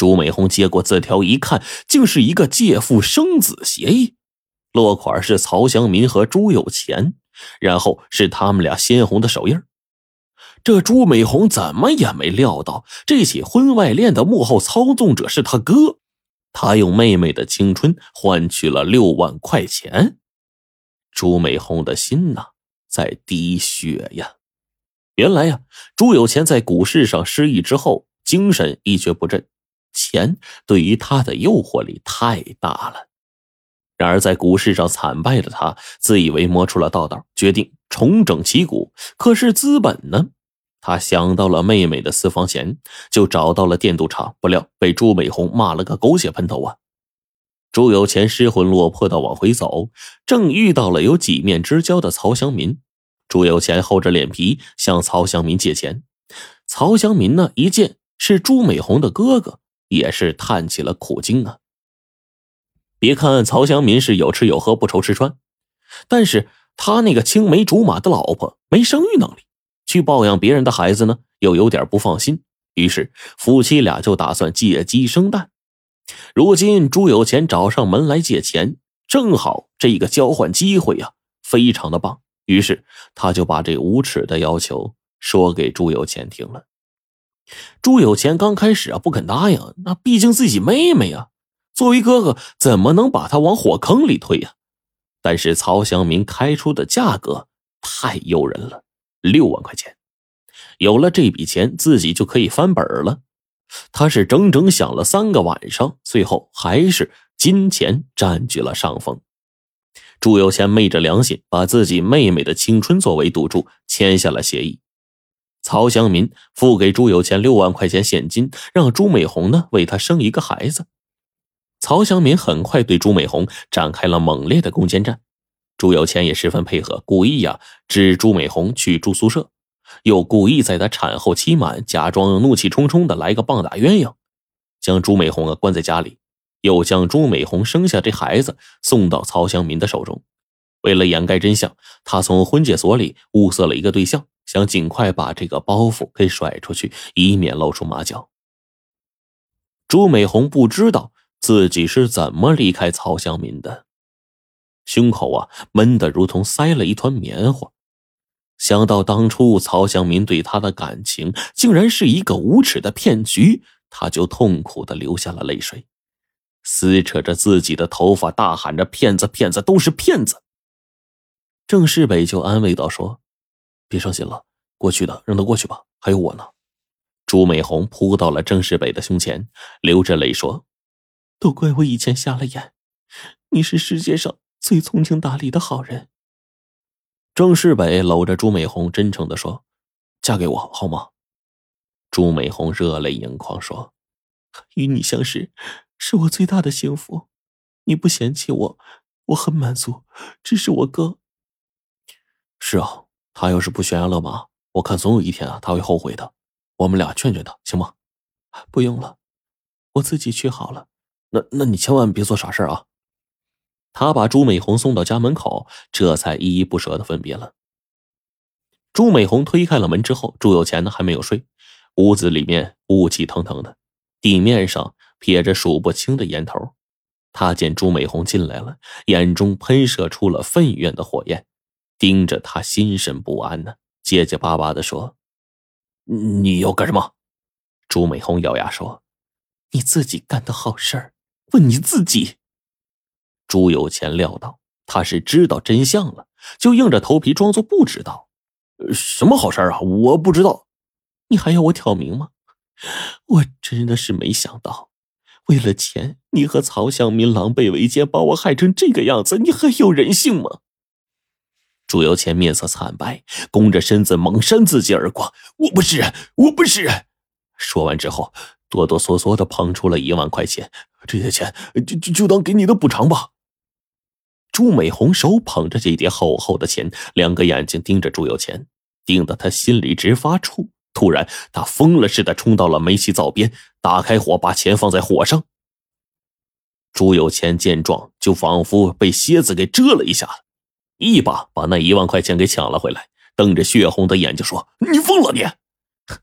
朱美红接过字条一看，竟是一个借腹生子协议，落款是曹祥民和朱有钱，然后是他们俩鲜红的手印这朱美红怎么也没料到，这起婚外恋的幕后操纵者是他哥。他用妹妹的青春换取了六万块钱，朱美红的心呐在滴血呀。原来呀，朱有钱在股市上失意之后，精神一蹶不振，钱对于他的诱惑力太大了。然而在股市上惨败的他，自以为摸出了道道，决定重整旗鼓。可是资本呢？他想到了妹妹的私房钱，就找到了电镀厂，不料被朱美红骂了个狗血喷头啊！朱有钱失魂落魄的往回走，正遇到了有几面之交的曹祥民。朱有钱厚着脸皮向曹祥民借钱，曹祥民呢一见是朱美红的哥哥，也是叹起了苦经啊。别看曹祥民是有吃有喝不愁吃穿，但是他那个青梅竹马的老婆没生育能力。去抱养别人的孩子呢，又有点不放心，于是夫妻俩就打算借鸡生蛋。如今朱有钱找上门来借钱，正好这个交换机会呀，非常的棒。于是他就把这无耻的要求说给朱有钱听了。朱有钱刚开始啊不肯答应，那毕竟自己妹妹呀，作为哥哥怎么能把她往火坑里推呀？但是曹祥民开出的价格太诱人了。六万块钱，有了这笔钱，自己就可以翻本了。他是整整想了三个晚上，最后还是金钱占据了上风。朱有钱昧着良心，把自己妹妹的青春作为赌注，签下了协议。曹祥民付给朱有钱六万块钱现金，让朱美红呢为他生一个孩子。曹祥民很快对朱美红展开了猛烈的攻坚战。朱有钱也十分配合，故意呀指朱美红去住宿舍，又故意在她产后期满，假装怒气冲冲的来个棒打鸳鸯，将朱美红啊关在家里，又将朱美红生下这孩子送到曹祥民的手中。为了掩盖真相，他从婚介所里物色了一个对象，想尽快把这个包袱给甩出去，以免露出马脚。朱美红不知道自己是怎么离开曹祥民的。胸口啊闷得如同塞了一团棉花，想到当初曹祥民对他的感情竟然是一个无耻的骗局，他就痛苦的流下了泪水，撕扯着自己的头发，大喊着：“骗子，骗子，都是骗子！”郑世北就安慰道：“说，别伤心了，过去的让他过去吧，还有我呢。”朱美红扑到了郑世北的胸前，流着泪说：“都怪我以前瞎了眼，你是世界上……”最通情达理的好人，郑世北搂着朱美红，真诚的说：“嫁给我好吗？”朱美红热泪盈眶说：“与你相识是我最大的幸福，你不嫌弃我，我很满足。只是我哥……是啊，他要是不悬崖勒马，我看总有一天啊，他会后悔的。我们俩劝劝他，行吗？不用了，我自己去好了。那……那你千万别做傻事啊！”他把朱美红送到家门口，这才依依不舍的分别了。朱美红推开了门之后，朱有钱呢还没有睡，屋子里面雾气腾腾的，地面上撇着数不清的烟头。他见朱美红进来了，眼中喷射出了愤怨的火焰，盯着他心神不安呢，结结巴巴的说：“你要干什么？”朱美红咬牙说：“你自己干的好事儿，问你自己。”朱有钱料到他是知道真相了，就硬着头皮装作不知道。什么好事啊？我不知道。你还要我挑明吗？我真的是没想到，为了钱，你和曹向民狼狈为奸，把我害成这个样子，你还有人性吗？朱有钱面色惨白，弓着身子猛扇自己耳光。我不是人，我不是人。说完之后，哆哆嗦嗦的捧出了一万块钱。这些钱就就就当给你的补偿吧。朱美红手捧着这叠厚厚的钱，两个眼睛盯着朱有钱，盯得他心里直发怵。突然，他疯了似的冲到了煤气灶边，打开火，把钱放在火上。朱有钱见状，就仿佛被蝎子给蛰了一下，一把把那一万块钱给抢了回来，瞪着血红的眼睛说：“你疯了！你，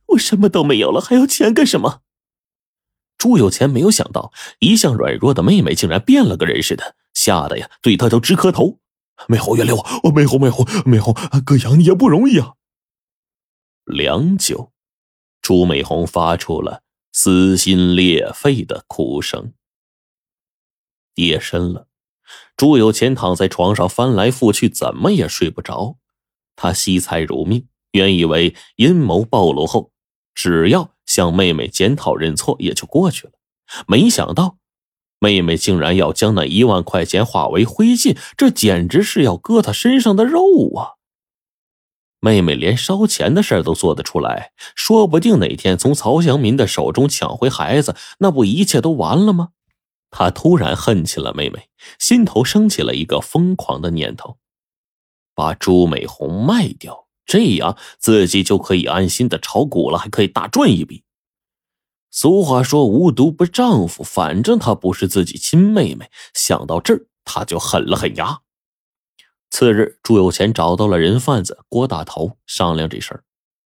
我什么都没有了，还要钱干什么？”朱有钱没有想到，一向软弱的妹妹竟然变了个人似的，吓得呀，对他都直磕头。美红，原谅我，我美红，美红，美红，哥养你也不容易啊。良久，朱美红发出了撕心裂肺的哭声。夜深了，朱有钱躺在床上翻来覆去，怎么也睡不着。他惜财如命，原以为阴谋暴露后，只要向妹妹检讨认错也就过去了，没想到。妹妹竟然要将那一万块钱化为灰烬，这简直是要割他身上的肉啊！妹妹连烧钱的事都做得出来，说不定哪天从曹祥民的手中抢回孩子，那不一切都完了吗？他突然恨起了妹妹，心头升起了一个疯狂的念头：把朱美红卖掉，这样自己就可以安心的炒股了，还可以大赚一笔。俗话说“无毒不丈夫”，反正她不是自己亲妹妹。想到这儿，他就狠了狠牙。次日，朱有钱找到了人贩子郭大头，商量这事儿。